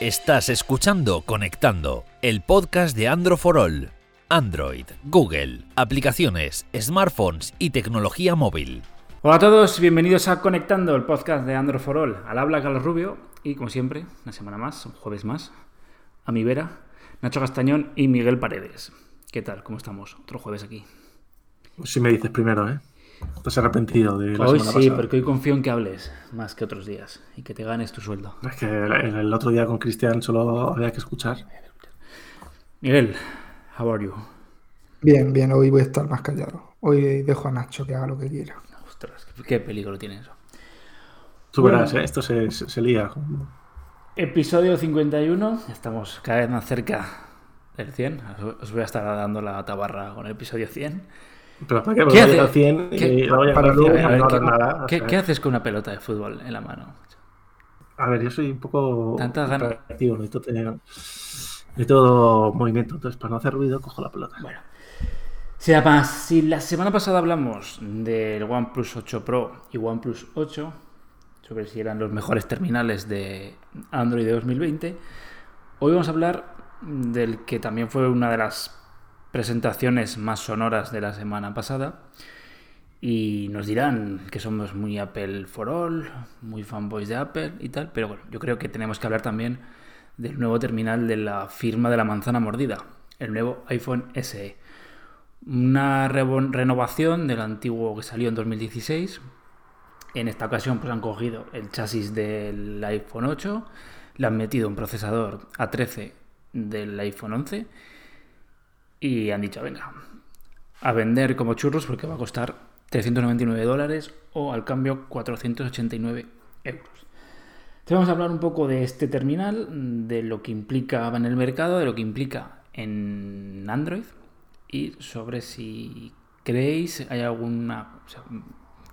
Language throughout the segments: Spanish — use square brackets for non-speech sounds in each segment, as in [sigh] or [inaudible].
Estás escuchando Conectando, el podcast de Android for All. Android, Google, aplicaciones, smartphones y tecnología móvil. Hola a todos, bienvenidos a Conectando, el podcast de Android for All. Al habla Carlos Rubio y como siempre, una semana más, un jueves más, a mi vera, Nacho Castañón y Miguel Paredes. ¿Qué tal? ¿Cómo estamos? Otro jueves aquí. Si me dices primero, ¿eh? Estás arrepentido de la Hoy semana sí, pasada. porque hoy confío en que hables más que otros días y que te ganes tu sueldo. Es que el, el otro día con Cristian solo había que escuchar. Miguel, how are you? Bien, bien, hoy voy a estar más callado. Hoy dejo a Nacho que haga lo que quiera. Ostras, qué peligro tiene eso. Tú Bueno. verás, ¿eh? esto se, se- se lía. Episodio 51, estamos cada vez más cerca del 100. Os- Os voy a estar dando la tabarra con el episodio 100. Pero para qué, ¿Qué Porque hace? vaya al 100 ¿Qué? y ya Para luego- 100 A ver, no ¿qué, nada. qué- qué haces con una pelota de fútbol en la mano? A ver, yo soy un poco Tantas ganas. necesito tener necesito movimiento. Entonces, para no hacer ruido, cojo la pelota. Bueno. La, si la semana pasada hablamos del OnePlus 8 Pro y OnePlus 8, sobre si eran los mejores terminales de Android de 2020, hoy vamos a hablar del que también fue una de las presentaciones más sonoras de la semana pasada. Y nos dirán que somos muy Apple for All, muy fanboys de Apple y tal, pero bueno, yo creo que tenemos que hablar también del nuevo terminal de la firma de la manzana mordida, el nuevo iPhone SE. Una renovación del antiguo que salió en 2016. En esta ocasión pues han cogido el chasis del iPhone 8, le han metido un procesador A13 del iPhone 11 y han dicho, venga, a vender como churros porque va a costar 399 dólares o al cambio 489 euros. Entonces vamos a hablar un poco de este terminal, de lo que implica en el mercado, de lo que implica en Android y sobre si creéis hay alguna,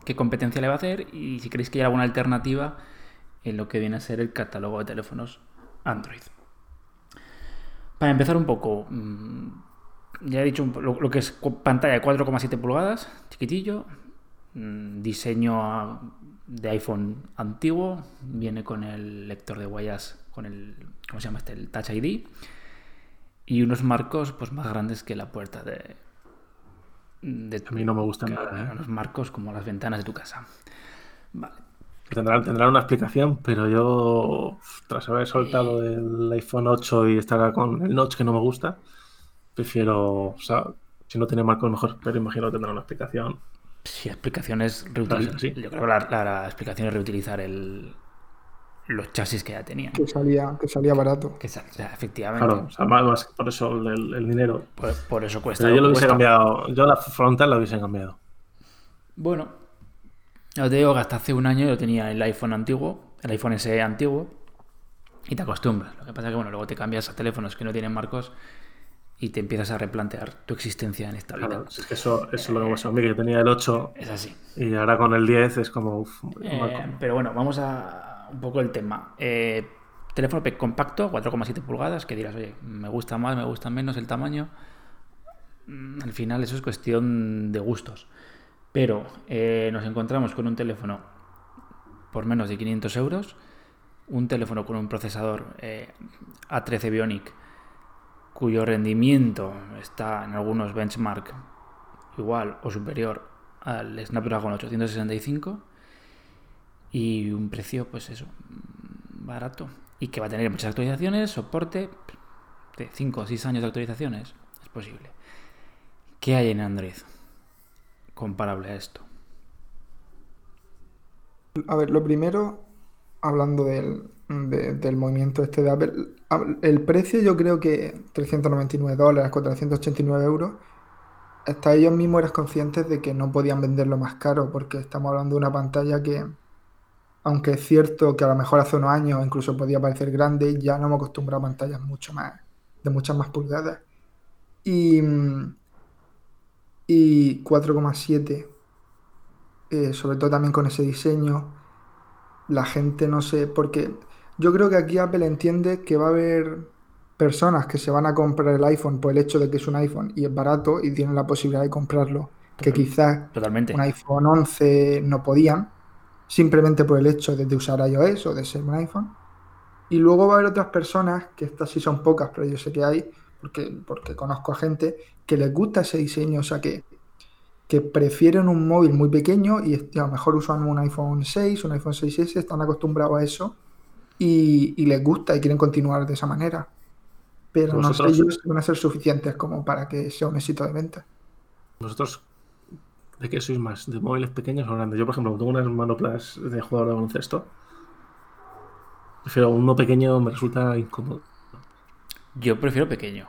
qué competencia le va a hacer y si creéis que hay alguna alternativa en lo que viene a ser el catálogo de teléfonos Android. Para empezar un poco, mm, ya he dicho lo, lo que es pantalla de 4,7 pulgadas, chiquitillo, mm, diseño ah, de iPhone antiguo, viene con el lector de huellas, con el, ¿cómo se llama este? El Touch ID, y unos marcos pues más grandes que la puerta de... de A mí no me gusta claro, nada. ¿eh? unos marcos como las ventanas de tu casa. Vale. Tendrán, tendrán una explicación, pero yo, tras haber soltado el iPhone 8 y estar con el notch que no me gusta, prefiero, o sea, si no tiene marcos mejor, pero imagino que tendrá una explicación. Si la explicación es Ah, reutilizar. sí. Yo creo que la, la- la explicación es reutilizar el, los chasis que ya tenían. Que salía, que salía barato. Que, sa- o sea, efectivamente. Claro, o sea, más, más por eso el, el dinero. Por, por eso cuesta. Pero yo lo hubiese cuesta. cambiado, yo la frontal la hubiese cambiado. Bueno, ya te digo que hasta hace un año yo tenía el iPhone antiguo, el iPhone SE antiguo, y te acostumbras. Lo que pasa es que bueno, luego te cambias a teléfonos que no tienen marcos y te empiezas a replantear tu existencia en esta vida. Claro, es que eso, eso es lo que pasó a mí, que yo tenía el 8 Es así. y ahora con el 10 es como, uf, Eh, pero bueno, vamos a un poco el tema. Eh, teléfono compacto, 4,7 pulgadas, que dirás, oye, me gusta más, me gusta menos el tamaño. Mm, Al final eso es cuestión de gustos. Pero eh, nos encontramos con un teléfono por menos de 500 euros, un teléfono con un procesador eh, A13 Bionic, cuyo rendimiento está en algunos benchmark igual o superior al Snapdragon 865 y un precio, pues eso, barato. Y que va a tener muchas actualizaciones, soporte de 5 o 6 años de actualizaciones. Es posible. ¿Qué hay en Android comparable a esto? A ver, lo primero, hablando del, de- del movimiento este de Apple, el precio yo creo que 399 dólares, 489 euros, hasta ellos mismos eran conscientes de que no podían venderlo más caro, porque estamos hablando de una pantalla que, aunque es cierto que a lo mejor hace unos años incluso podía parecer grande, ya no hemos acostumbrado a pantallas mucho más, de muchas más pulgadas. Y, y 4,7 eh, sobre todo también con ese diseño, la gente no sé, porque yo creo que aquí Apple entiende que va a haber personas que se van a comprar el iPhone por el hecho de que es un iPhone y es barato y tienen la posibilidad de comprarlo, que Total- quizás Totalmente. un iPhone 11 no podían, simplemente por el hecho de, de usar iOS o de ser un iPhone. Y luego va a haber otras personas, que estas sí son pocas, pero yo sé que hay, porque, porque conozco a gente que les gusta ese diseño, o sea que, que prefieren un móvil muy pequeño y a lo mejor usan un iPhone 6, un iPhone 6S, están acostumbrados a eso y, y les gusta y quieren continuar de esa manera. Pero no sé ellos si van a ser suficientes como para que sea un éxito de venta. ¿Vosotros de qué sois más? ¿De móviles pequeños o grandes? Yo, por ejemplo, tengo unas manoplas de jugador de baloncesto. Prefiero uno pequeño, me resulta incómodo. Yo prefiero pequeño.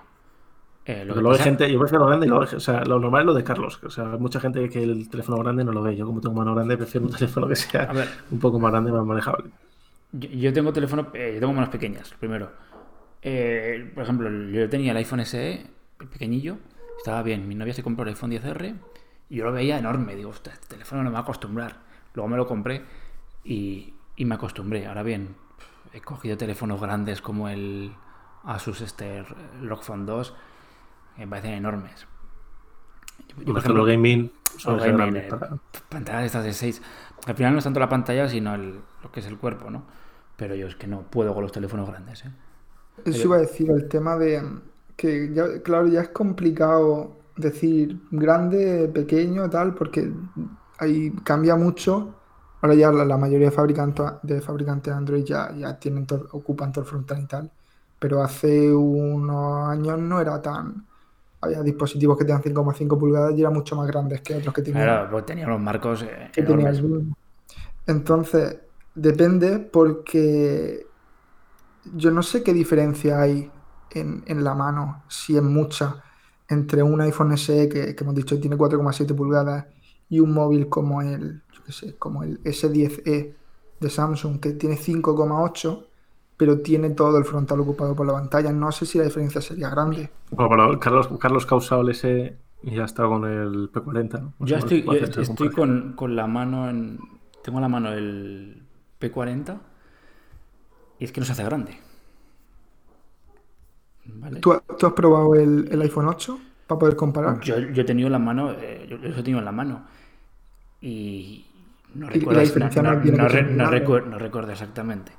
Eh, lo hay gente, yo prefiero lo grande y luego, o sea, lo normal es lo de Carlos. O sea, hay mucha gente que el teléfono grande no lo ve. Yo, como tengo mano grande, prefiero un [laughs] teléfono que A sea un poco más grande y más manejable. Yo, yo tengo teléfono, eh, yo tengo manos pequeñas, primero. Eh, por ejemplo, yo tenía el iPhone SE, el pequeñillo, estaba bien. Mi novia se compró el iPhone 10R y yo lo veía enorme. Digo, "Ostras, este teléfono no me va a acostumbrar. Luego me lo compré y, y me acostumbré. Ahora bien, he cogido teléfonos grandes como el Asus este ROG Phone 2, que me parecen enormes. Yo, Yo, por ejemplo, gaming gaming, eh, pantallas estas de 6. Al final no es tanto la pantalla, sino el- lo que es el cuerpo, ¿no? Pero yo es que no puedo con los teléfonos grandes, ¿eh? Eso iba a decir, el tema de que, ya, claro, ya es complicado decir grande, pequeño, tal, porque ahí cambia mucho. Ahora ya la, la mayoría de fabricantes de fabricantes Android ya, ya tienen todo- ocupan todo el frontal y tal. Pero hace unos años no era tan. Había dispositivos que tenían 5,5 pulgadas y eran mucho más grandes que otros que tenían Claro, pues tenía los marcos eh, que tenía enormes. el boom. Entonces, depende porque yo no sé qué diferencia hay en, en la mano, si es mucha, entre un iPhone SE que, que hemos dicho tiene 4,7 pulgadas y un móvil como el, yo qué sé, como el S10e de Samsung que tiene 5,8 pero tiene todo el frontal ocupado por la pantalla. No sé si la diferencia sería grande. Bueno, pero Carlos, Carlos Causa el S y ya está con el P40. ¿no? Yo sé estoy, yo estoy con, con la mano en. Tengo en la mano el P40 y es que no se hace grande. ¿Vale? ¿Tú, tú has probado el, el iPhone 8 para poder comparar? Yo, yo he tenido en la mano, eh, yo, yo he tenido en la mano. Y no Y- recuerdo, no, recuerdo exactamente.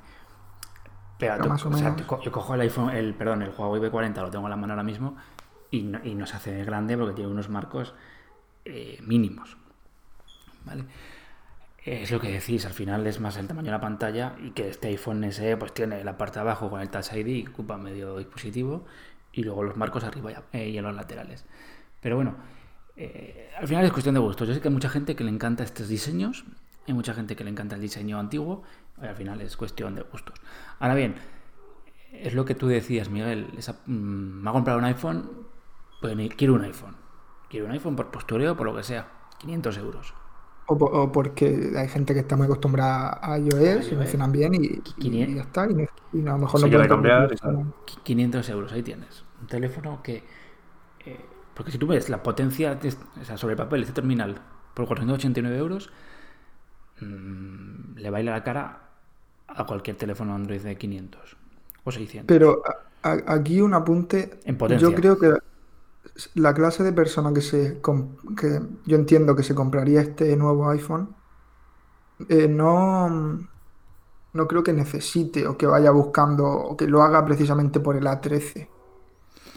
Pero, tú- o sea, tú yo cojo el iPhone, el, perdón, el Huawei P40, lo tengo en la mano ahora mismo, y no, y no se hace grande porque tiene unos marcos eh, mínimos. ¿Vale? Es lo que decís, al final es más el tamaño de la pantalla y que este iPhone SE pues tiene la parte de abajo con el Touch ID que ocupa medio dispositivo y luego los marcos arriba y, eh, y en los laterales. Pero bueno, eh, al final es cuestión de gustos. Yo sé que hay mucha gente que le encanta estos diseños, hay mucha gente que le encanta el diseño antiguo, y al final es cuestión de gustos. Ahora bien, es lo que tú decías, Miguel, mm, me ha comprado un iPhone, pues quiero un iPhone. Quiero un iPhone por postureo, por lo que sea, 500 euros. O, po- o porque hay gente que está muy acostumbrada a iOS y iOS. funcionan bien y, y 500. ya está. Y, no- y a lo mejor Se no quiere pueden cambiar permitirse y tal. un- Qui- 500 euros, ahí tienes. Un teléfono que... eh, porque si tú ves la potencia, de est- o sea, sobre el papel, este terminal, por 489 euros, mm, le baila la cara a cualquier teléfono Android de 500 o 600. Pero a- a- aquí un apunte. En potencia. Yo creo que la clase de persona que se que yo entiendo que se compraría este nuevo iPhone eh, no, no creo que necesite o que vaya buscando o que lo haga precisamente por el A13.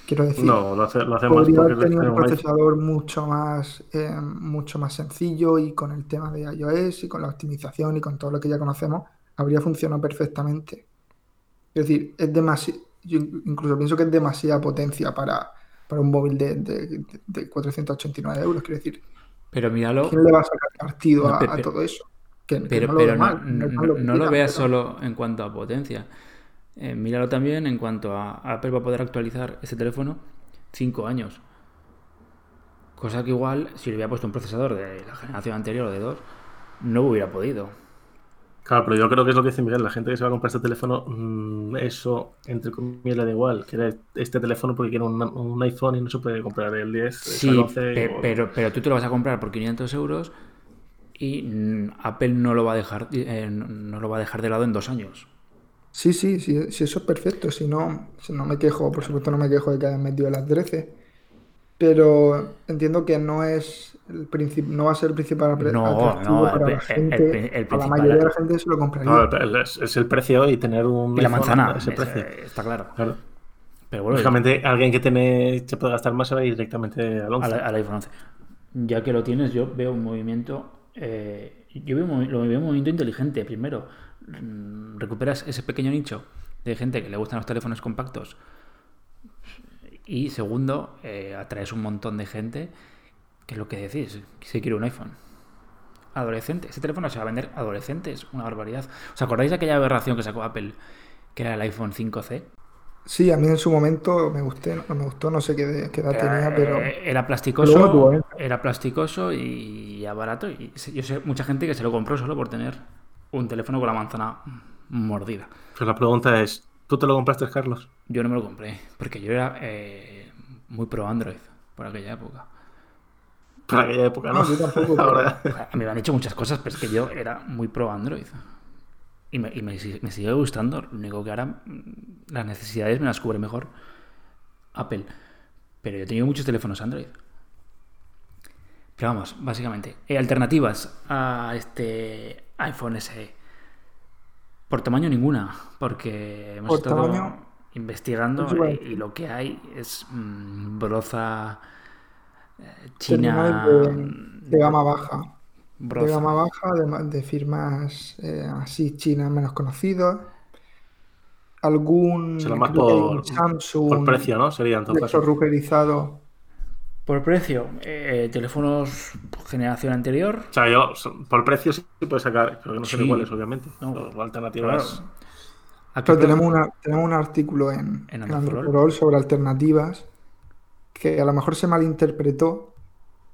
Quiero decir. No, lo, hace, lo hace más Podría es un iPhone. procesador mucho más, eh, mucho más sencillo y con el tema de iOS y con la optimización y con todo lo que ya conocemos, habría funcionado perfectamente. Es decir, es demasiado, yo incluso pienso que es demasiada potencia para, para un móvil de, de- de 489 euros. Quiero decir, Pero míralo, ¿quién le va a sacar partido No, a, todo eso? Que, que pero, no lo pero veo no, mal, no- lo veas pero- solo en cuanto a potencia. Eh, míralo también en cuanto a Apple va a poder actualizar este teléfono 5 años. Cosa que igual, si le hubiera puesto un procesador de la generación anterior o de 2, no hubiera podido. Claro, pero yo creo que es lo que dice Miguel, la gente que se va a comprar este teléfono, mm, eso, entre comillas, le da igual. Quiere este teléfono porque quiere un, un iPhone y no se puede comprar el 10, Sí, el 11 pe- o- pero, pero tú te lo vas a comprar por 500 euros y mm, Apple no lo va a dejar, eh, no- no lo va a dejar de lado en dos años. Sí, sí, sí, sí, eso es perfecto. Si no, si no me quejo, por supuesto no me quejo de que hayan metido las 13. Pero entiendo que no es el princip- no va a ser el principal No, atractivo no, el para la el- gente. el- el a la mayoría de la gente se lo compraría. No, el- es, es el precio y tener un. Y la manzana, es- precio. eh, está claro. Claro. Pero bueno, Lógicamente, alguien que tiene, se puede gastar más se va a ir directamente al 11. al, iPhone 11. Ya que lo tienes, yo veo un movimiento. eh, yo veo un, movi- lo veo un movimiento inteligente. Primero, mm, recuperas ese pequeño nicho de gente que le gustan los teléfonos compactos. Y segundo, eh, atraes un montón de gente que es lo que decís, que se quiere un iPhone. Adolescente. Ese teléfono se va a vender a adolescentes. Una barbaridad. ¿Os acordáis de aquella aberración que sacó Apple? Que era el iPhone 5C. Sí, a mí en su momento me gusté, no me gustó, no sé qué, qué edad tenía, pero Eh, era plasticoso, tuvo, ¿eh? era plasticoso y ya barato. Y yo sé mucha gente que se lo compró solo por tener un teléfono con la manzana mordida. Pero la pregunta es: ¿tú te lo compraste, Carlos? Yo no me lo compré porque yo era eh, muy pro Android por aquella época. Para aquella época, ¿no? No, yo tampoco, [laughs] Ahora, A mí me han dicho muchas cosas, pero es que yo era muy pro Android. Y me, y me sigue gustando. Lo único que ahora mm, las necesidades me las cubre mejor Apple. Pero yo he tenido muchos teléfonos Android. Pero vamos, básicamente. eh, alternativas a este iPhone SE. Por tamaño ninguna. Porque hemos Por estado tamaño, investigando y, lo que hay es mm, broza eh, terminales China. de, de gama baja. De gama baja, de, ma- de firmas eh, así chinas menos conocidas. Algún será más por, un Samsung por precio, ¿no? Sería en todo caso. electrorrugerizado. Por precio, eh, teléfonos generación anterior. O sea, yo, por precio sí puedes sacar, pero que no son Sí. iguales, obviamente. No, alternativas. claro. Pero tenemos, una, tenemos un artículo en, En en sobre alternativas que a lo mejor se malinterpretó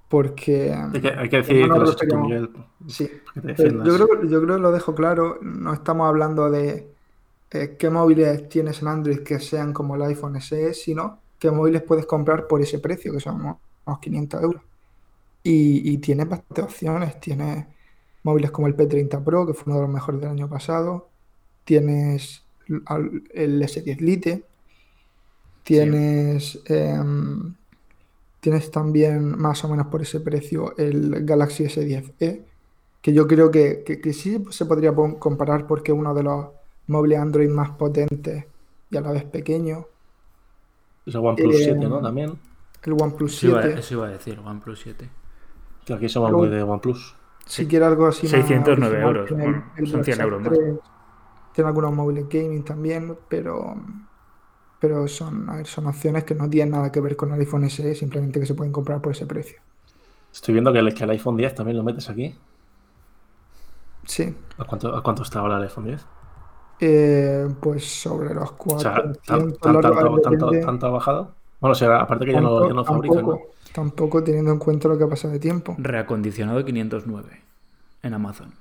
porque Hay que, hay que decir no que nos lo has hecho tú, referíamos- Miguel, sí, que te yo creo, yo creo que lo dejo claro, no estamos hablando de eh, qué móviles tienes en Android que sean como el iPhone SE, sino qué móviles puedes comprar por ese precio, que son unos, unos 500 euros. Y, y tienes bastantes opciones, tienes móviles como el P30 Pro, que fue uno de los mejores del año pasado, tienes el S10 Lite, tienes, em, tienes también más o menos por ese precio el Galaxy S10e, que yo creo que, que- que sí se podría comparar porque es uno de los móviles Android más potentes y a la vez pequeño. Es el OnePlus Eh, 7, ¿no? También. El OnePlus Eso iba, 7, eso iba a decir, OnePlus 7. Que aquí somos Luego- muy de OnePlus. si quiere algo así más 609 original, euros, tiene bueno, el son 100 Black euros más. 3, Tiene algunos móviles gaming también, pero, pero son, a ver, son opciones que no tienen nada que ver con el iPhone SE, simplemente que se pueden comprar por ese precio. Estoy viendo que el, que el iPhone 10 también lo metes aquí. Sí, ¿A cuánto, a cuánto está ahora el iPhone 10? Eh, pues sobre los O sea, 400 tan- tan- dólares, tanto, tanto- ha bajado. Bueno, o sea, aparte que ya no, ya no fabrican, ¿no? tampoco, teniendo en cuenta lo que ha pasado de tiempo. Reacondicionado 509 en Amazon.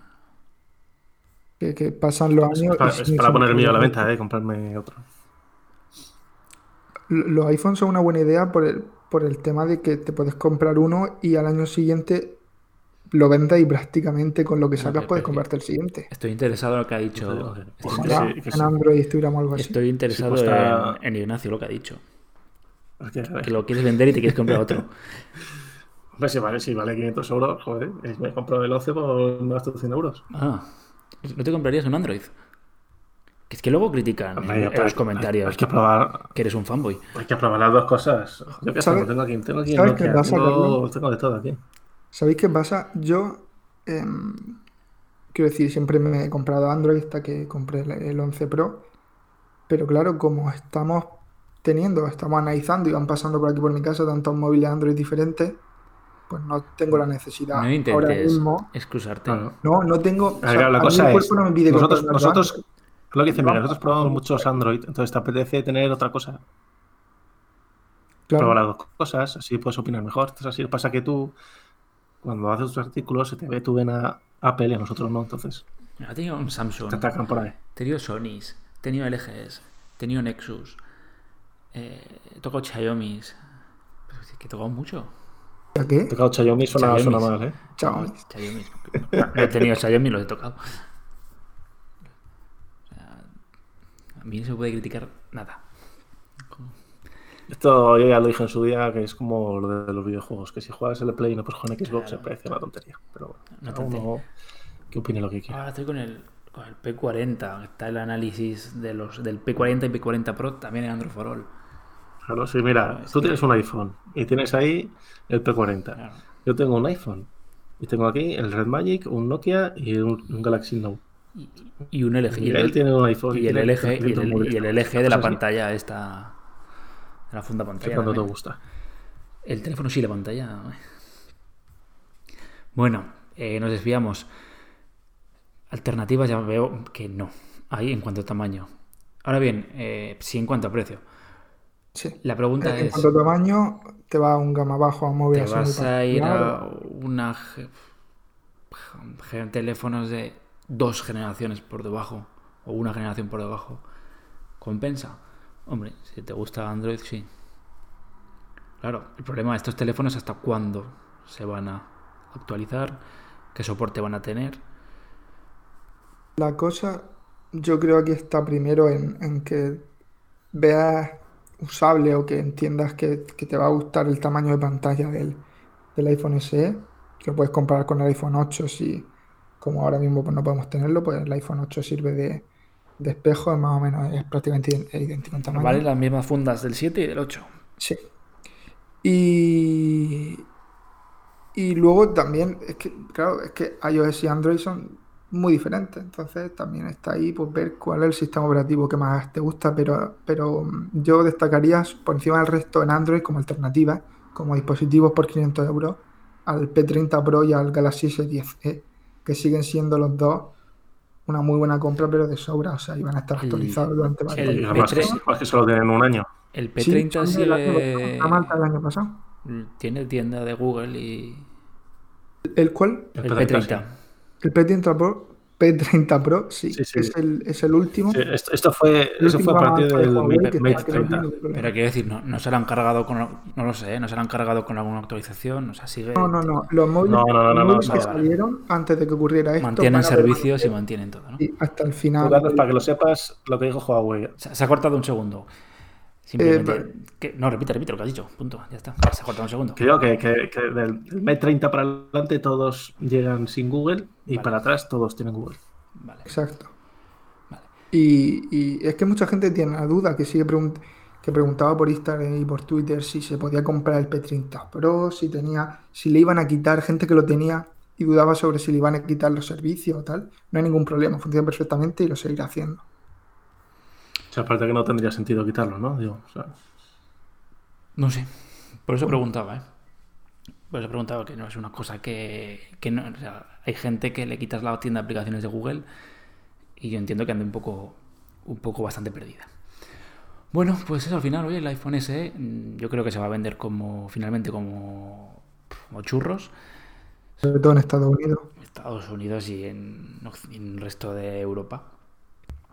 Que, que pasan los Es años. para, es para poner el mío a la venta, ¿eh? Comprarme otro. Los iPhones son una buena idea por el, por el tema de que te puedes comprar uno y al año siguiente lo vendas y prácticamente con lo que sacas que- puedes que- comprarte el siguiente. Estoy interesado en lo que ha dicho. Que- Ojalá. sí, que en. Android tuviéramos algo así. estoy interesado cuesta- en, en Ignacio, lo que ha dicho. Es que, Que lo quieres vender y te quieres comprar otro. [laughs] hombre, si vale, si vale 500 euros, joder, eh, me compro el 11 por me gasto 100 euros. Ah, ¿no te comprarías un Android? Que es que luego critican Hombre, en, los comentarios Hay que probar, que eres un fanboy. hay que probar las dos cosas. Yo qué sé, ¿Sabes- tengo aquí, tengo aquí sabes Nokia, pasa, tengo, tengo de todo aquí. ¿Sabéis qué pasa? Yo, em, quiero decir, siempre me he comprado Android hasta que compré el, el 11 Pro. Pero claro, como estamos teniendo, estamos analizando y van pasando por aquí por mi casa tantos móviles Android diferentes, pues no tengo la necesidad No ahora intentes mismo. excusarte. Claro. No, no tengo. o sea, la cosa es, cuerpo no me pide nosotros, nosotros, lo que dice Miguel, Vamos. nosotros probamos muchos Android, entonces te apetece tener otra cosa. Claro. Prueba las dos cosas, así puedes opinar mejor. Entonces, así pasa que tú, cuando haces tus artículos, se te ve tu vena Apple y a nosotros no, entonces He tenido un Samsung, te atacan por ahí. he tenido Sonys, he tenido LGs, he tenido Nexus, eh, he tocado Xiaomi. Pero es que he tocado mucho. ¿A qué? Tocado Xiaomi suena, Xiaomi. suena mal, ¿eh? Xiaomi. No, he tenido Xiaomi, los he tocado. O sea, a mí no se me puede criticar nada. Esto yo ya lo dije en su día, que es como lo de los videojuegos, que si juegas el Play y no puedes jugar en Xbox, Claro. se parece una tontería. Pero bueno, cada uno que opine lo que quiera. Ahora estoy con el, con el P40. Está el análisis de los, del P40 y P40 Pro también en Android for All. Claro, sí, mira, tú que- tienes un iPhone y tienes ahí el P40. Claro. Yo tengo un iPhone y tengo aquí el Red Magic, un Nokia y un, un Galaxy Note. Y, y un LG. Y Y él el, tiene un iPhone y el LG, y 300 el, el LG de la Cosas así, pantalla esta. La funda pantalla. cuando te gusta. El teléfono sí, la pantalla. Bueno, eh, nos desviamos. Alternativas ya veo que no. Ahí en cuanto a tamaño. Ahora bien, eh, sí en cuanto a precio. Sí. La pregunta En es, cuanto a tamaño, te va a un gama bajo a un móvil ¿te vas a ir a una teléfonos de dos generaciones por debajo o una generación por debajo? ¿Compensa? Hombre, si te gusta Android, sí. Claro, el problema de estos teléfonos es hasta cuándo se van a actualizar, qué soporte van a tener. La cosa, yo creo que está primero en, que veas usable o que entiendas que, te va a gustar el tamaño de pantalla del, iPhone SE, que puedes comparar con el iPhone 8 si, como ahora mismo pues, no podemos tenerlo, pues el iPhone 8 sirve de, de espejo, es más o menos, es prácticamente idéntico en tamaño. Vale las mismas fundas del 7 y del 8. Sí. Y, y luego también, es que, claro, es que iOS y Android son muy diferentes. Entonces también está ahí pues, ver cuál es el sistema operativo que más te gusta. Pero, pero mm, yo destacaría por encima del resto en Android como alternativa, como dispositivos por 500 euros, al P30 Pro y al Galaxy S10e, que siguen siendo los dos una muy buena compra, pero de sobra. O sea, iban a estar El- actualizados durante varios el años. además, que, P3. además que solo tienen un año. El Sí, P30 son del año pasado, sigue... a Malta el año pasado. tiene tienda de Google y ¿El cuál? el P30, P30. El P30 Pro, P30 Pro, sí, Sí, sí. Es, el, es el último. Sí, esto, esto fue, El eso fue a último partir de del Mate, que Mate está- que no 30. tiene ningún problema. Pero quiero decir, no, no se la han cargado con, no lo sé, no se la han cargado con alguna actualización, o sea, sigue, No, no, no. Los móviles, No, no, no, los no, no, móviles no, que salieron antes de que ocurriera esto. mantienen servicios y mantienen todo, ¿no? y hasta el final. Para que lo sepas, lo que dijo Huawei. Se, se ha cortado un segundo. Simplemente. Eh, que- no, repite, repite lo que has dicho. Punto. Ya está. Se ha cortado un segundo. Que digo que, que, que del del Mate 30 para adelante todos llegan sin Google y Vale. para atrás todos tienen Google. Vale. Exacto. Vale. Y, y es que mucha gente tiene la duda que sigue que preguntaba por Instagram y por Twitter si se podía comprar el P30 Pro, si tenía, si le iban a quitar, gente que lo tenía y dudaba sobre si le iban a quitar los servicios o tal. No hay ningún problema, funciona perfectamente y lo seguirá haciendo. O sea, aparte que no tendría sentido quitarlo, ¿no? Digo, o sea, No sé. Por eso preguntaba, ¿eh? Por eso preguntaba que no es una cosa que, que no. O sea, hay gente que le quitas la tienda de aplicaciones de Google y yo entiendo que ande un poco, un poco bastante perdida. Bueno, pues eso al final, oye, el iPhone SE mm, yo creo que se va a vender como, finalmente, como, como churros. Sobre todo en Estados Unidos. en Estados Unidos y en, en el resto de Europa.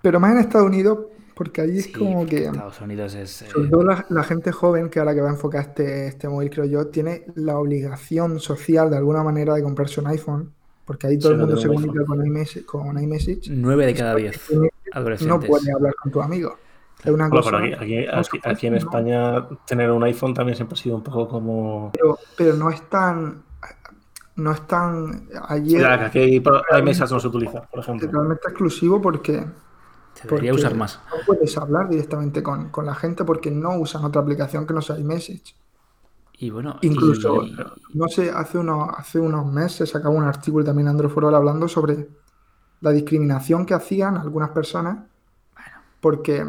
Pero más en Estados Unidos, porque allí es Sí, como que, Estados Unidos es... eh, sobre todo la, la gente joven, que ahora que va a enfocar este, este móvil, creo yo, tiene la obligación social de alguna manera de comprarse un iPhone, porque ahí todo Sí, el mundo se un comunica con iMessage, con iMessage. 9 de cada 10 No adolescentes. puedes hablar con tu amigo. Es una bueno, cosa, pero aquí, aquí, aquí, aquí en España tener un iPhone también siempre ha sido un poco como... pero, pero no es tan. No es tan. Ayer que aquí hay, hay mesas que no se utilizan, por ejemplo. realmente exclusivo porque, Se debería usar más. no puedes hablar directamente con, con la gente porque no usan otra aplicación que no sea iMessage. Y bueno, Incluso, y- no sé, hace unos, hace unos meses sacaba un artículo también for All hablando sobre la discriminación que hacían algunas personas porque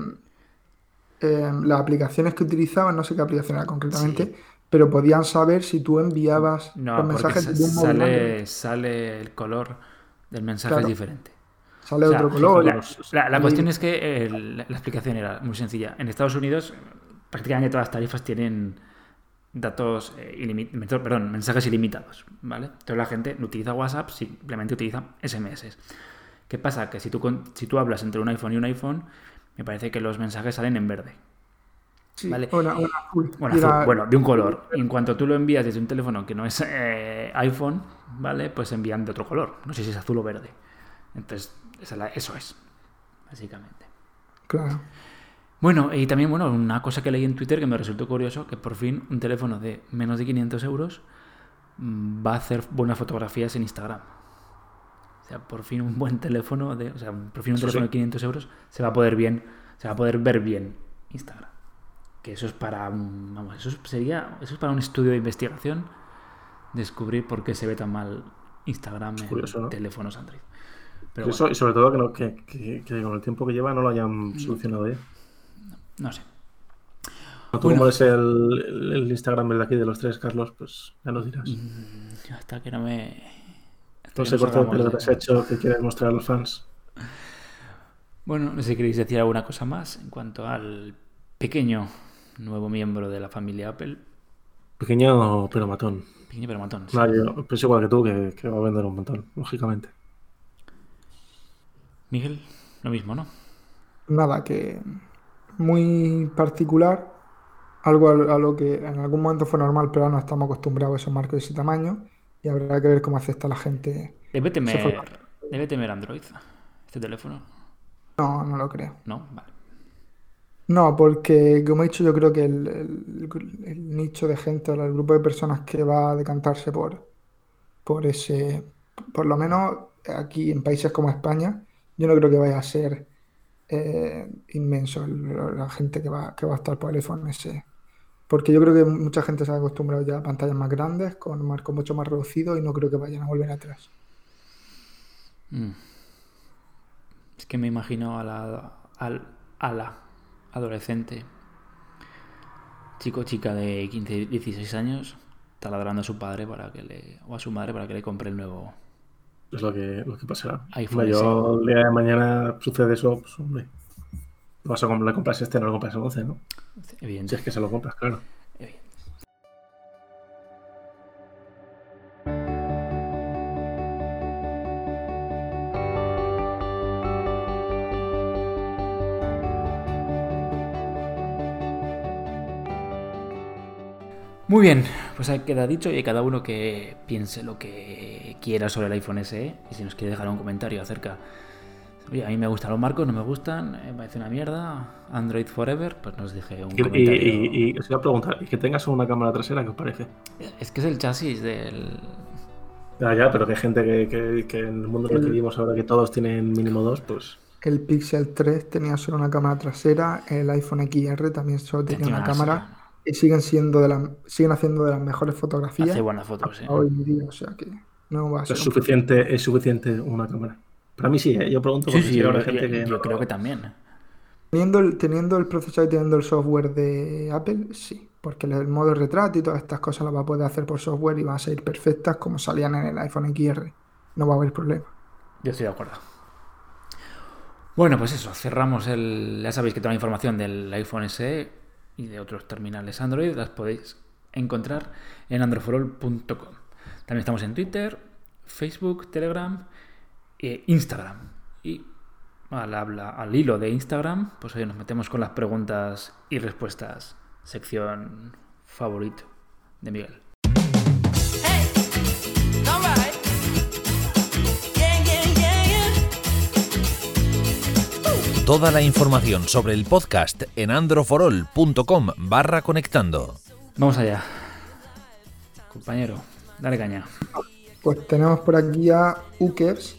eh, las aplicaciones que utilizaban, no sé qué aplicación era concretamente, pero podían saber si tú enviabas no, los mensajes sa- de un sale, sale el color del mensaje Claro. diferente. Sale O sea, otro color. La, la- la y- cuestión es que eh, la, la explicación era muy sencilla. En Estados Unidos prácticamente todas las tarifas tienen datos eh, ilimitados, perdón, mensajes ilimitados, ¿vale? Entonces la gente no utiliza WhatsApp, simplemente utiliza SMS. ¿Qué pasa? Que si tú, con- si tú hablas entre un iPhone y un iPhone, me parece que los mensajes salen en verde. Sí, Vale. una azul. Bueno, Y azul, la- bueno, de un color. Y en cuanto tú lo envías desde un teléfono que no es eh, iPhone, ¿vale? Pues envían de otro color. No sé si es azul o verde. Entonces, esa es la- eso es, básicamente. Claro. Bueno, y también, bueno, una cosa que leí en Twitter que me resultó curioso, que por fin un teléfono de menos de 500 euros mm, va a hacer buenas fotografías en Instagram. O sea, por fin un buen teléfono, de, o sea, por fin un Eso teléfono sí. de 500 euros se va a poder bien, se va a poder ver bien Instagram. Que eso es para, un- vamos, eso es- sería, eso es para un estudio de investigación, descubrir por qué se ve tan mal Instagram en curioso, ¿no? teléfonos Android. Pero Eso, bueno, y sobre todo que, no- que, que- que con el tiempo que lleva no lo Mm. hayan solucionado ya. no sé. Tú Bueno. como es el, el- el Instagram de aquí de los tres, Carlos, pues ya nos dirás. Mm, Hasta que no me... hasta No sé de- que te has hecho que quieres mostrar a los fans. Bueno, no sé si queréis decir alguna cosa más en cuanto al pequeño nuevo miembro de la familia Apple. Pequeño pero matón. Pequeño pero matón. sí. Pienso igual que tú, que, que va a vender un montón, lógicamente. Miguel, lo mismo, ¿no? Nada, que muy particular, algo a, lo que en algún momento fue normal, pero ahora no estamos acostumbrados a esos marcos de ese tamaño y habrá que ver cómo acepta la gente. Debe temer, debe temer Android este teléfono. No, no lo creo. No, vale. No, porque como he dicho, yo creo que el, el- el nicho de gente, el grupo de personas que va a decantarse por, por ese, por lo menos aquí en países como España, yo no creo que vaya a ser eh, inmenso la gente que va, que va a estar por el iPhone. Porque yo creo que mucha gente se ha acostumbrado ya a pantallas más grandes, con marcos mucho más reducidos y no creo que vayan a volver atrás. Mm. Es que me imagino a la, a la adolescente, chico chica de 15, 16 años, taladrando a su padre para que le, o a su madre para que le compre el nuevo. Es lo que, lo que pasará. Hombre, yo el día de mañana sucede eso, pues hombre. Vas a comp- le compras este, no lo compras el 11, ¿no? Si Evidente. es que se lo compras, claro. evidente. Muy bien, pues ahí queda dicho y cada uno que piense lo que quiera sobre el iPhone SE y si nos quiere dejar un comentario acerca, oye, a mí me gustan los marcos, no me gustan, eh, me parece una mierda, Android Forever, pues nos deje un Y, comentario. y, y- y os iba a preguntar, ¿y que tengas una cámara trasera, qué os parece? Es que es el chasis del... Ya, ya, pero que hay gente que, que- que en el mundo en el que vivimos ahora que todos tienen mínimo dos, pues El Pixel 3 tenía solo una cámara trasera, el iPhone XR también solo tenía una cámara y siguen siendo de las, siguen haciendo de las mejores fotografías Hace buenas fotos, eh. hoy en día, o sea que no va a ser es suficiente, es suficiente una cámara. Para mí sí, ¿eh? yo pregunto Sí, porque sí, sí yo, habrá yo- gente que yo no- creo que también. Teniendo el, teniendo el procesador y teniendo el software de Apple, sí, porque el modo retrato y todas estas cosas las va a poder hacer por software y van a salir perfectas como salían en el iPhone XR. No va a haber problema. Yo estoy de acuerdo. Bueno, pues eso, cerramos el... Ya sabéis que toda la información del iPhone SE y de otros terminales Android las podéis encontrar en androforol.com. También estamos en Twitter, Facebook, Telegram e Instagram. Y al, habla, al hilo de Instagram, pues hoy nos metemos con las preguntas y respuestas, sección favorito de Miguel. Toda la información sobre el podcast en androforol.com barra conectando. Vamos allá. Compañero, dale caña. Pues tenemos por aquí a Ukers,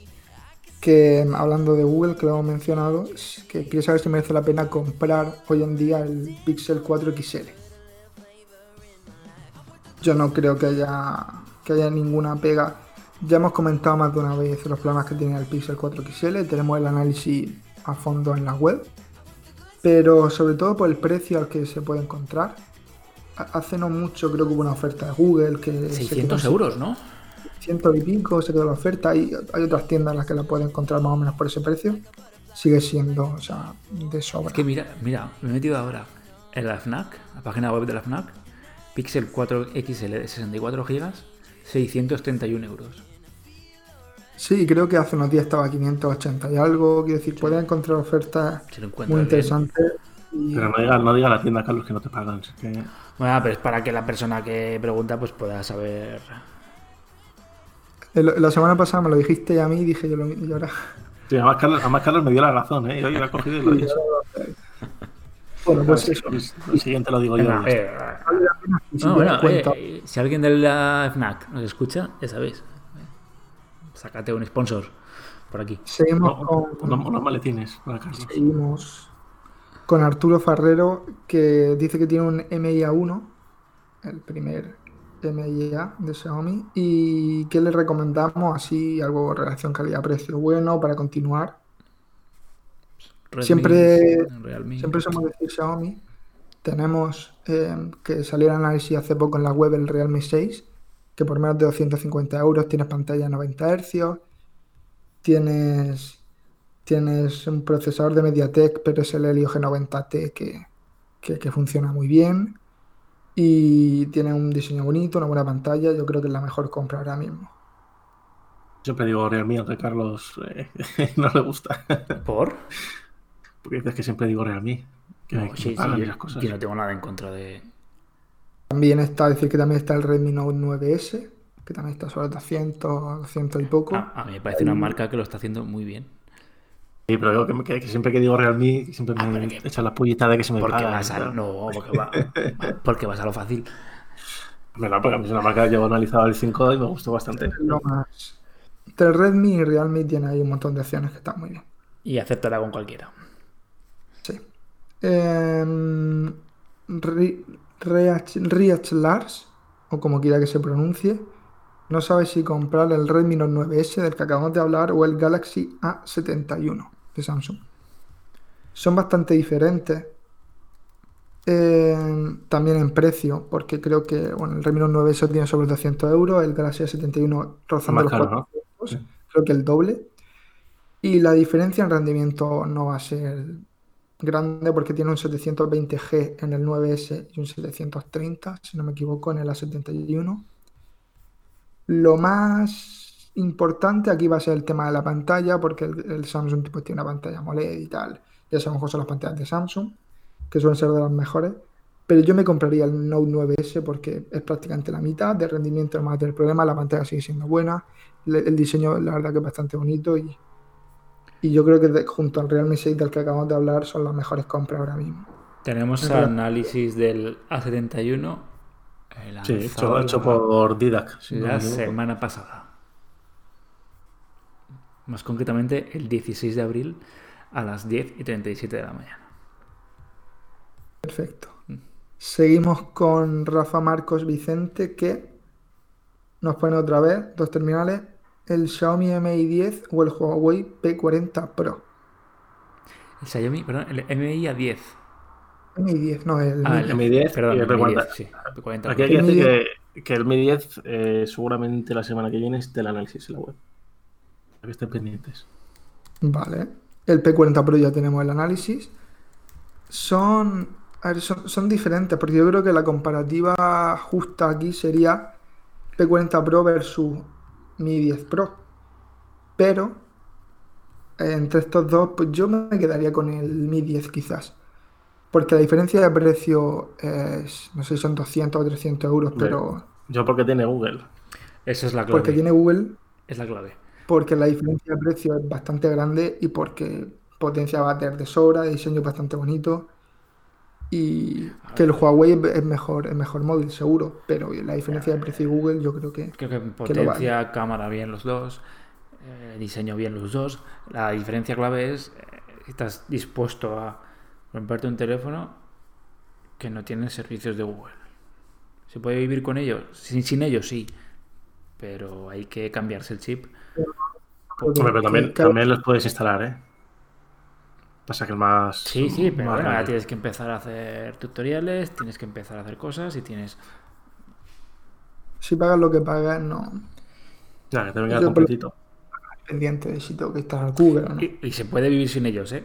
que hablando de Google, que lo hemos mencionado, que quiere saber si merece la pena comprar hoy en día el Pixel 4 XL. Yo no creo que haya, que haya ninguna pega. Ya hemos comentado más de una vez los problemas que tiene el Pixel 4 XL, tenemos el análisis a fondo en la web, pero sobre todo por el precio al que se puede encontrar. Ha- Hace no mucho creo que hubo una oferta de Google que... se 600 quedó- euros, ¿no? ciento y pico se quedó la oferta. Hay, hay otras tiendas en las que la pueden encontrar más o menos por ese precio. Sigue siendo, o sea, de sobra. Es que mira, mira, me he metido ahora en la FNAC, la página web de la FNAC, Pixel 4 XL de 64 GB, 631 euros. Sí, creo que hace unos días estaba a 580 y algo. Quiero decir, puedes encontrar ofertas muy interesantes. Y Pero no diga, no diga a la tienda, Carlos, que no te pagan. es que- Bueno, pero es para que la persona que pregunta pues pueda saber. el- la semana pasada me lo dijiste a mí y dije yo lo mismo. Y ahora. Sí, además, Carlos, además Carlos me dio la razón, ¿eh? Yo, yo la he cogido y lo he dicho. Bueno, pues eso. El siguiente lo digo yo. Eh, no, te bueno, eh, si alguien de la FNAC nos escucha, ya sabéis. Sácate un sponsor por aquí. Seguimos No, con, unos, unos maletines para Carlos. seguimos con Arturo Farrero, que dice que tiene un MIA1, el primer MIA de Xiaomi, y que le recomendamos así algo relación calidad-precio bueno para continuar. Redmi, Siempre- Realme. Siempre somos decir Xiaomi. Tenemos eh, que salió el análisis hace poco en la web el Realme 6, que por menos de 250 euros tienes pantalla de 90 Hz, tienes, tienes un procesador de MediaTek, pero es el Helio G90T que, que, que funciona muy bien y tiene un diseño bonito, una buena pantalla. Yo creo que es la mejor compra ahora mismo. Siempre digo Realme, aunque a Carlos eh, [laughs] no le gusta. ¿Por? Porque dices que siempre digo Realme. Que, No, que sí, me pagan sí, esas cosas. yo no tengo nada en contra de. También está, decir que también está el Redmi Note 9S, que también está sobre 200, 200 y poco. Ah, a mí me parece una marca que lo está haciendo muy bien. Sí, pero digo que, me- que- que siempre que digo Realme, siempre Ah, me que- echan la pullita de que se me Porque pagan. vas a. No, porque, va- [laughs] porque vas a lo fácil. Hombre, no, porque a mí es una marca que llevo analizado el 5 y me gustó bastante. lo más. Entre Redmi y Realme tiene ahí un montón de opciones que están muy bien. Y aceptará con cualquiera. Sí. Riach, Riach Lars, o como quiera que se pronuncie, no sabe si comprar el Redmi Note 9S del que acabamos de hablar o el Galaxy A71 de Samsung. Son bastante diferentes. em, también en precio, porque creo que bueno, el Redmi Note 9S tiene sobre 200 euros, el Galaxy A71 rozando los caro, ¿no? 400, creo que el doble. Y la diferencia en rendimiento no va a ser grande porque tiene un 720G en el 9S y un 730, si no me equivoco, en el A71. Lo más importante aquí va a ser el tema de la pantalla, porque el, el Samsung pues, tiene una pantalla AMOLED y tal. Ya sabemos cómo son las pantallas de Samsung, que suelen ser de las mejores. Pero yo me compraría el Note 9S porque es prácticamente la mitad de rendimiento, no va a tener problema, la pantalla sigue siendo buena, le- el diseño la verdad que es bastante bonito y, y yo creo que de- junto al Realme 6 del que acabamos de hablar son las mejores compras ahora mismo. Tenemos En realidad- análisis del A71. eh, Sí, hecho, hecho por Didac. si la semana pasada. Más concretamente el 16 de abril a las 10 y 37 de la mañana. Perfecto. Seguimos con Rafa Marcos Vicente que nos pone otra vez dos terminales, el Xiaomi Mi 10 o el Huawei P40 Pro. El Xiaomi, perdón, el MI a 10. Mi 10, no, el Ah, Mi. el Mi10 perdón, el el Mi P40. 10, sí. el P40 Aquí hay que decir que, que el Mi 10 eh, seguramente la semana que viene esté el análisis en la web. Que estén pendientes. Vale. El P40 Pro ya tenemos el análisis. Son, a ver, son, son diferentes, porque yo creo que la comparativa justa aquí sería P40 Pro versus Mi 10 Pro. Pero entre estos dos, pues yo me quedaría con el Mi 10 quizás. Porque la diferencia de precio es, no sé si son 200 o 300 euros, pero Yo porque tiene Google. Esa es la clave. porque tiene Google Es la clave. Porque la diferencia de precio es bastante grande y porque potencia va a tener de sobra, diseño bastante bonito y que el Huawei es mejor, es mejor móvil seguro, pero la diferencia de precio y Google yo creo que Creo que potencia, cámara bien los dos, eh, diseño bien los dos. La diferencia clave es eh, estás dispuesto a romperte un teléfono que no tiene servicios de Google. ¿Se puede vivir con ellos? Sin, sin ellos sí, pero hay que cambiarse el chip. Hombre, pero también, los puedes instalar, ¿eh? Pasa que el más. Sí, sí, pero bueno, ahora tienes que empezar a hacer tutoriales, tienes que empezar a hacer cosas y tienes... si pagas lo que pagas no Ya, que te venga completito. pendiente de si tengo que instalar Google no. Y, y se puede vivir sin ellos, ¿eh?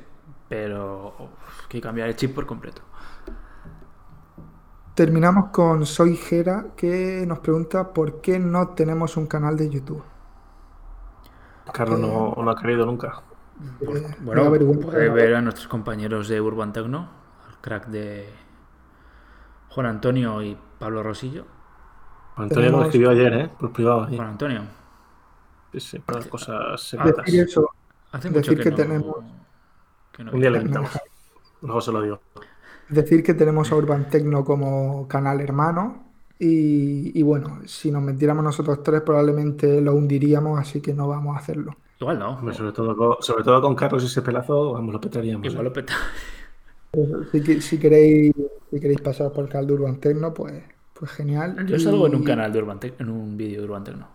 Pero uf, hay que cambiar el chip por completo. Terminamos con Soy Jera que nos pregunta por qué no tenemos un canal de YouTube. Carlos no, no ha querido nunca. Eh, Bueno, ¿no? ver a nuestros compañeros de Urban Tecno, al crack de Juan Antonio y Pablo Rosillo. Antonio me lo escribió ayer, ¿eh? Por privado. Juan Antonio, Sí, sí, para cosas secretas. Decir eso, hace mucho Decir que, que no, tenemos- que no Un día le invitamos. Luego se lo digo. Decir que tenemos a Urban Tecno como canal hermano. Y, y bueno, si nos metiéramos nosotros tres, probablemente lo hundiríamos, así que no vamos a hacerlo. Igual no. Sobre, todo con, sobre todo con Carlos y ese pelazo, vamos, lo petaríamos. Igual ¿eh? lo peta. Si, que- si queréis, si queréis pasar por el canal de Urban Tecno, pues, pues genial. Yo salgo en un canal de Urban en un vídeo de Urban Tecno.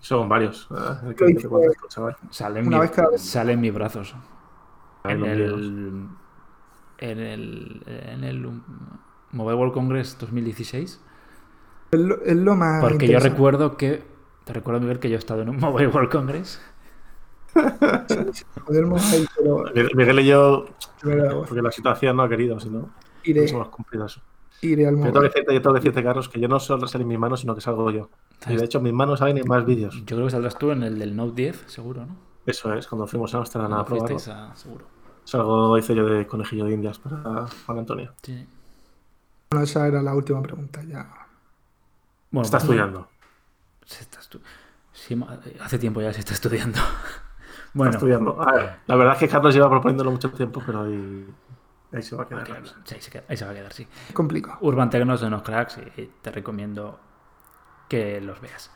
Son varios. ¿eh? El Lo que te hice- cuentas, chaval. Sale en, Una mi- vez cada vez. sale en mis brazos. Ah, En el, en el. En el Mobile World Congress 2016. Es lo, es lo más Porque yo recuerdo que. Te recuerdo, Miguel, que yo he estado en un [laughs] Mobile World Congress. [laughs] Pero Miguel y yo, porque la situación no ha querido, si no, iré, hubiésemos cumplido eso. iré al Yo tengo, que decirte, yo tengo que decirte, Carlos, que yo no solo salgo en mis manos, sino que salgo yo. Y de hecho, mis manos salen en más vídeos. Yo creo que saldrás tú en el del Note 10, seguro, ¿no? Eso es, cuando fuimos a Amsterdam a probarlo. a- seguro. Salgo, hice yo de conejillo de indias para Juan Antonio. Sí. Bueno, esa era la última pregunta ya. Bueno, Está pues- estudiando. Se está estu- sí, hace tiempo ya se está estudiando. [laughs] Está bueno, estudiando. A ver, la verdad es que Carlos lleva proponiéndolo mucho tiempo, pero ahí, ahí se va a quedar. claro, sí, ahí, se queda- ahí se va a quedar, sí. Es complicado. Urban Tecno son unos cracks y te recomiendo que los veas.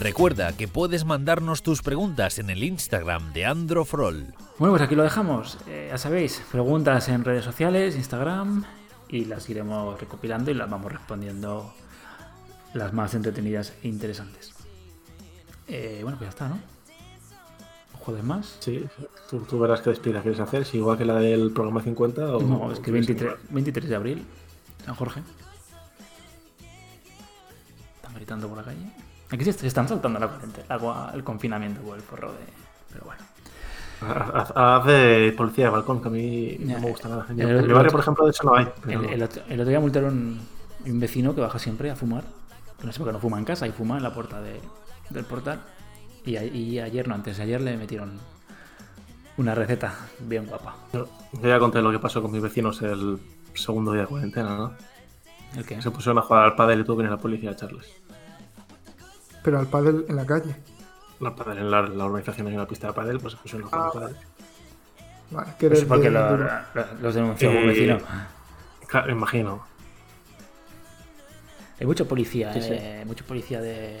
Recuerda que puedes mandarnos tus preguntas en el Instagram de Androfrol. Bueno, pues aquí lo dejamos. Eh, ya sabéis, preguntas en redes sociales, Instagram, y las iremos recopilando y las vamos respondiendo las más entretenidas e interesantes. Eh, bueno, pues ya está, ¿no? ¿Un jueves más? Sí, tú, tú verás qué despedida quieres hacer, si igual que la del programa 50 o... No, es que o 23, 23 de abril, San Jorge. Están gritando por la calle. Aquí se, se están saltando la cuarentena, el, confinamiento o el forro de... Pero bueno. Haz, de policía de balcón, que a mí Ya, no me gusta nada. En, mi barrio, por ejemplo, de hecho no hay. pero- El, el otro, el otro día multaron un vecino que baja siempre a fumar. Que no sé por qué no fuma en casa y fuma en la puerta de- del portal. Y, a- y ayer, no, antes de ayer le metieron una receta bien guapa. Yo yo ya conté lo que pasó con mis vecinos el segundo día de cuarentena, ¿no? ¿El qué? Se pusieron a jugar al pádel y tuvo que venir la policía a echarles. Pero al pádel en la calle. La pádel, en la, la urbanización hay una pista de pádel, pues pusieron a jugar al pádel. Vale, que Pues eres porque de- lo- de- lo- los denunció Eh, un vecino. Claro, imagino. Hay mucho policía, Sí, sí. eh, mucho policía de.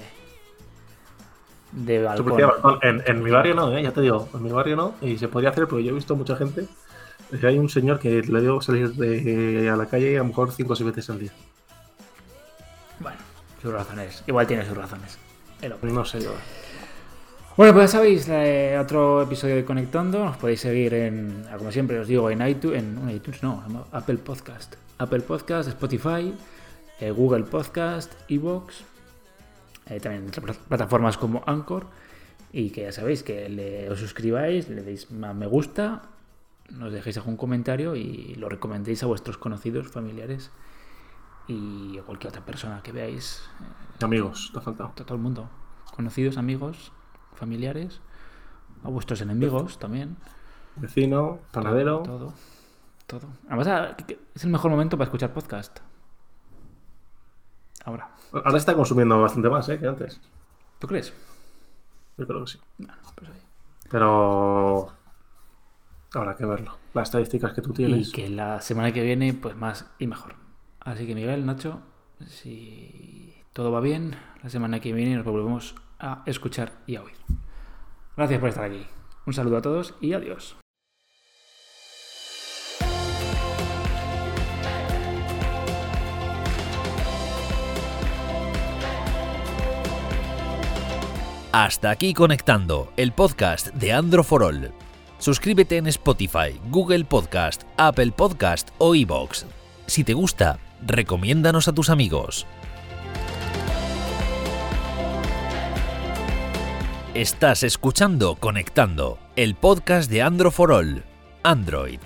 de balcón. En, en mi barrio no, ¿eh? ya te digo, en mi barrio no. Y se podría hacer, porque yo he visto mucha gente. que hay un señor que le dio salir de, a la calle a lo mejor 5 o 6 veces al día. Bueno, sus razones. Igual tiene sus razones. No sé yo. Bueno, pues ya sabéis, eh, otro episodio de Conectando. Nos podéis seguir en, ah, como siempre os digo, en iTunes, en iTunes no, Apple Podcast. Apple Podcast, Spotify, eh, Google Podcast, Evox, eh, también plataformas como Anchor. Y que ya sabéis que os suscribáis, le deis a me gusta, nos dejéis algún comentario y lo recomendéis a vuestros conocidos, familiares y a cualquier otra persona que veáis. eh, Amigos, te ha faltado. a todo el mundo. Conocidos, amigos, familiares, a vuestros enemigos también. Vecino, panadero. Todo. Todo. Además, ah, es el mejor momento para escuchar podcast. Ahora. Ahora está consumiendo bastante más, ¿eh? Que antes. ¿Tú crees? Yo creo que sí. Bueno, pues ahí. Pero. Habrá que verlo. Las estadísticas que tú tienes. Y que la semana que viene, pues más y mejor. Así que Miguel, Nacho, si todo va bien, la semana que viene nos volvemos a escuchar y a oír. Gracias por estar aquí. Un saludo a todos y adiós. Hasta aquí conectando el podcast de Andro for. Suscríbete en Spotify, Google Podcast, Apple Podcast o iBox. Si te gusta, recomiéndanos a tus amigos. Estás escuchando Conectando, el podcast de Andro for All. Android,